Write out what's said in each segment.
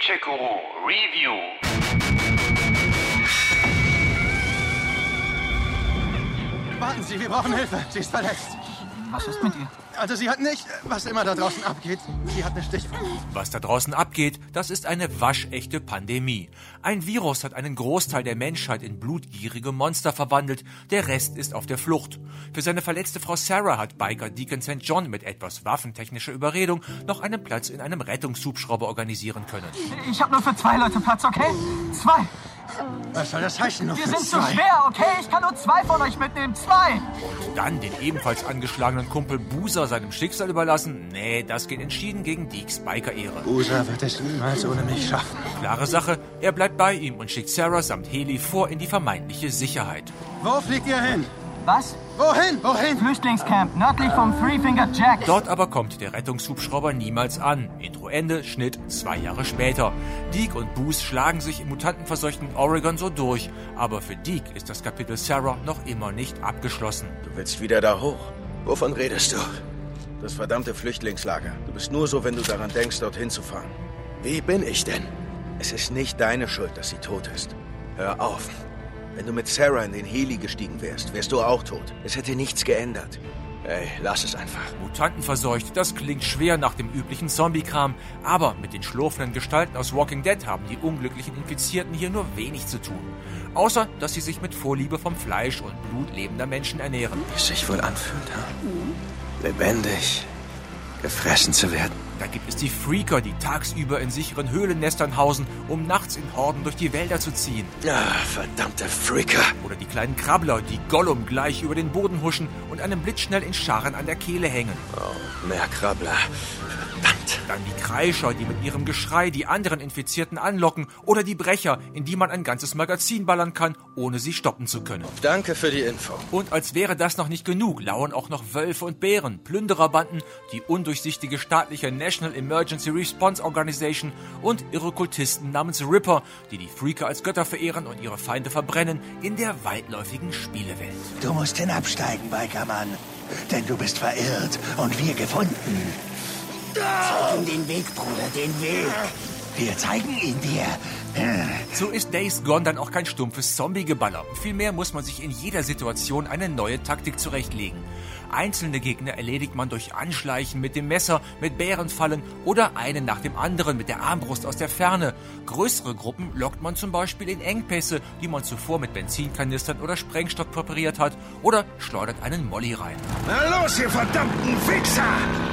Paycheck-Guru Review. Warten Sie, wir brauchen Hilfe. Sie ist verletzt. Was ist mit ihr? Also sie hat nicht, was immer da draußen abgeht. Sie hat eine Stichwunde. Was da draußen abgeht, das ist eine waschechte Pandemie. Ein Virus hat einen Großteil der Menschheit in blutgierige Monster verwandelt, der Rest ist auf der Flucht. Für seine verletzte Frau Sarah hat Biker Deacon St. John mit etwas waffentechnischer Überredung noch einen Platz in einem Rettungshubschrauber organisieren können. Ich habe nur für zwei Leute Platz, okay? Zwei. Was soll das heißen? Nur Wir für sind zu schwer, okay? Ich kann nur zwei von euch mitnehmen. Zwei. Dann den ebenfalls angeschlagenen Kumpel Boozer seinem Schicksal überlassen? Nee, das geht entschieden gegen Deeks Biker-Ehre. Usa wird es niemals ohne mich schaffen. Klare Sache, er bleibt bei ihm und schickt Sarah samt Heli vor in die vermeintliche Sicherheit. Wo fliegt ihr hin? Was? Wohin? Wohin? Flüchtlingscamp nördlich vom Three Finger Jack. Dort aber kommt der Rettungshubschrauber niemals an. Intro Ende, Schnitt zwei Jahre später. Deke und Boos schlagen sich im mutantenverseuchten Oregon so durch. Aber für Deke ist das Kapitel Sarah noch immer nicht abgeschlossen. Du willst wieder da hoch. Wovon redest du? Das verdammte Flüchtlingslager. Du bist nur so, wenn du daran denkst, dorthin zu fahren. Wie bin ich denn? Es ist nicht deine Schuld, dass sie tot ist. Hör auf. Wenn du mit Sarah in den Heli gestiegen wärst, wärst du auch tot. Es hätte nichts geändert. Ey, lass es einfach. Mutantenverseucht, das klingt schwer nach dem üblichen Zombie-Kram. Aber mit den schlurfenden Gestalten aus Walking Dead haben die unglücklichen Infizierten hier nur wenig zu tun. Außer, dass sie sich mit Vorliebe vom Fleisch und Blut lebender Menschen ernähren. Wie es sich wohl anfühlt, ha? Lebendig. Gefressen zu werden. Da gibt es die Freaker, die tagsüber in sicheren Höhlennestern hausen, um nachts in Horden durch die Wälder zu ziehen. Ah, verdammte Freaker. Oder die kleinen Krabbler, die Gollum gleich über den Boden huschen und einem blitzschnell in Scharen an der Kehle hängen. Oh, mehr Krabbler. Verdammt. Dann die Kreischer, die mit ihrem Geschrei die anderen Infizierten anlocken. Oder die Brecher, in die man ein ganzes Magazin ballern kann, ohne sie stoppen zu können. Danke für die Info. Und als wäre das noch nicht genug, lauern auch noch Wölfe und Bären, Plündererbanden, die undurchsichtige staatliche National Emergency Response Organization und irre Kultisten namens Ripper, die die Freaker als Götter verehren und ihre Feinde verbrennen in der weitläufigen Spielewelt. Du musst hinabsteigen, Bikermann. Denn du bist verirrt und wir gefunden. Zeig ihm den Weg, Bruder, den Weg. Wir zeigen ihn dir. So ist Days Gone dann auch kein stumpfes Zombie-Geballer. Vielmehr muss man sich in jeder Situation eine neue Taktik zurechtlegen. Einzelne Gegner erledigt man durch Anschleichen mit dem Messer, mit Bärenfallen oder einen nach dem anderen mit der Armbrust aus der Ferne. Größere Gruppen lockt man zum Beispiel in Engpässe, die man zuvor mit Benzinkanistern oder Sprengstoff präpariert hat oder schleudert einen Molly rein. Na los, ihr verdammten Wichser!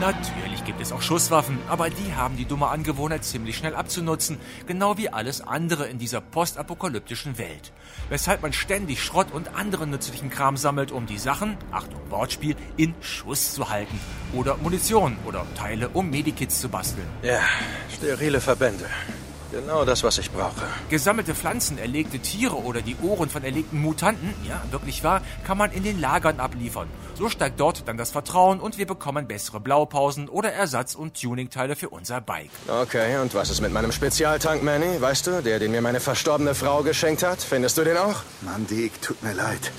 Natürlich gibt es auch Schusswaffen, aber die haben die dumme Angewohnheit ziemlich schnell abzunutzen, genau wie alles andere in dieser postapokalyptischen Welt. Weshalb man ständig Schrott und anderen nützlichen Kram sammelt, um die Sachen, Achtung Wortspiel, in Schuss zu halten. Oder Munition oder Teile, um Medikits zu basteln. Ja, sterile Verbände. Genau das, was ich brauche. Gesammelte Pflanzen, erlegte Tiere oder die Ohren von erlegten Mutanten, ja, wirklich wahr, kann man in den Lagern abliefern. So steigt dort dann das Vertrauen und wir bekommen bessere Blaupausen oder Ersatz- und Tuningteile für unser Bike. Okay, und was ist mit meinem Spezialtank, Manny? Weißt du, der, den mir meine verstorbene Frau geschenkt hat? Findest du den auch? Mann, Dick, tut mir leid.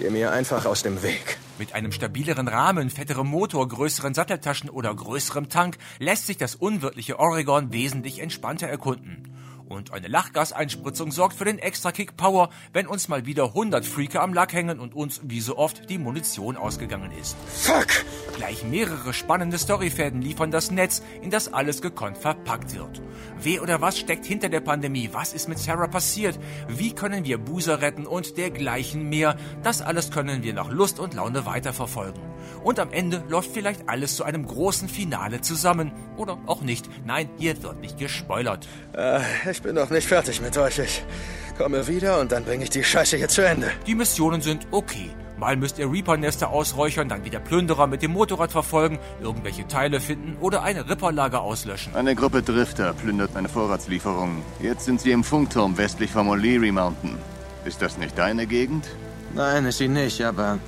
Geh mir einfach aus dem Weg. Mit einem stabileren Rahmen, fetterem Motor, größeren Satteltaschen oder größerem Tank lässt sich das unwirtliche Oregon wesentlich entspannter erkunden. Und eine Lachgaseinspritzung sorgt für den Extra-Kick Power, wenn uns mal wieder 100 Freaker am Lack hängen und uns, wie so oft, die Munition ausgegangen ist. Fuck! Gleich mehrere spannende Storyfäden liefern das Netz, in das alles gekonnt verpackt wird. Wer oder was steckt hinter der Pandemie? Was ist mit Sarah passiert? Wie können wir Boozer retten und dergleichen mehr? Das alles können wir nach Lust und Laune weiterverfolgen. Und am Ende läuft vielleicht alles zu einem großen Finale zusammen. Oder auch nicht. Nein, hier wird nicht gespoilert. Äh, ich bin noch nicht fertig mit euch. Ich komme wieder und dann bringe ich die Scheiße hier zu Ende. Die Missionen sind okay. Mal müsst ihr Reaper-Nester ausräuchern, dann wieder Plünderer mit dem Motorrad verfolgen, irgendwelche Teile finden oder ein Ripperlager auslöschen. Eine Gruppe Drifter plündert eine Vorratslieferung. Jetzt sind sie im Funkturm westlich vom O'Leary Mountain. Ist das nicht deine Gegend? Nein, ist sie nicht, aber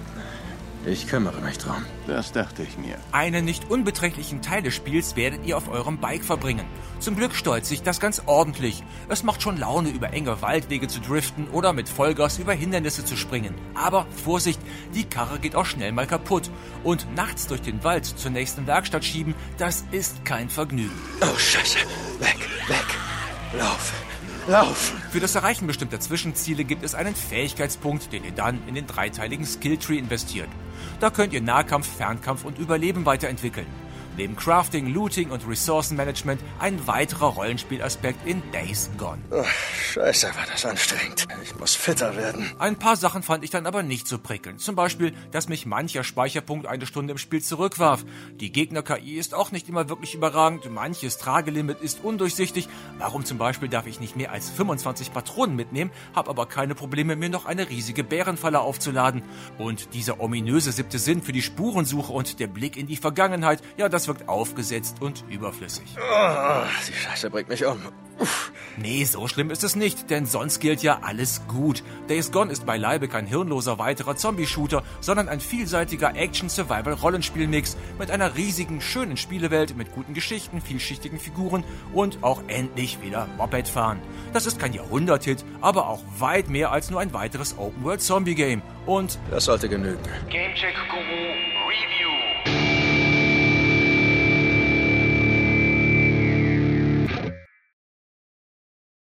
ich kümmere mich drum. Das dachte ich mir. Einen nicht unbeträchtlichen Teil des Spiels werdet ihr auf eurem Bike verbringen. Zum Glück steuert sich das ganz ordentlich. Es macht schon Laune, über enge Waldwege zu driften oder mit Vollgas über Hindernisse zu springen. Aber Vorsicht, die Karre geht auch schnell mal kaputt. Und nachts durch den Wald zur nächsten Werkstatt schieben, das ist kein Vergnügen. Oh, Scheiße. Weg, Weg. Lauf. Lauf. Für das Erreichen bestimmter Zwischenziele gibt es einen Fähigkeitspunkt, den ihr dann in den dreiteiligen Skilltree investiert. Da könnt ihr Nahkampf, Fernkampf und Überleben weiterentwickeln. Neben Crafting, Looting und Ressourcenmanagement ein weiterer Rollenspielaspekt in Days Gone. Oh, scheiße, war das anstrengend. Ich muss fitter werden. Ein paar Sachen fand ich dann aber nicht so prickelnd. Zum Beispiel, dass mich mancher Speicherpunkt eine Stunde im Spiel zurückwarf. Die Gegner-KI ist auch nicht immer wirklich überragend. Manches Tragelimit ist undurchsichtig. Warum zum Beispiel darf ich nicht mehr als 25 Patronen mitnehmen, habe aber keine Probleme, mir noch eine riesige Bärenfalle aufzuladen. Und dieser ominöse siebte Sinn für die Spurensuche und der Blick in die Vergangenheit, ja, das wirkt aufgesetzt und überflüssig. Oh, die Scheiße bringt mich um. Uff. Nee, so schlimm ist es nicht, denn sonst gilt ja alles gut. Days Gone ist beileibe kein hirnloser weiterer Zombie-Shooter, sondern ein vielseitiger Action-Survival-Rollenspiel-Mix mit einer riesigen, schönen Spielewelt, mit guten Geschichten, vielschichtigen Figuren und auch endlich wieder Moped fahren. Das ist kein Jahrhundert-Hit, aber auch weit mehr als nur ein weiteres Open-World-Zombie-Game. Und Das sollte genügen. Gamecheck Guru Review.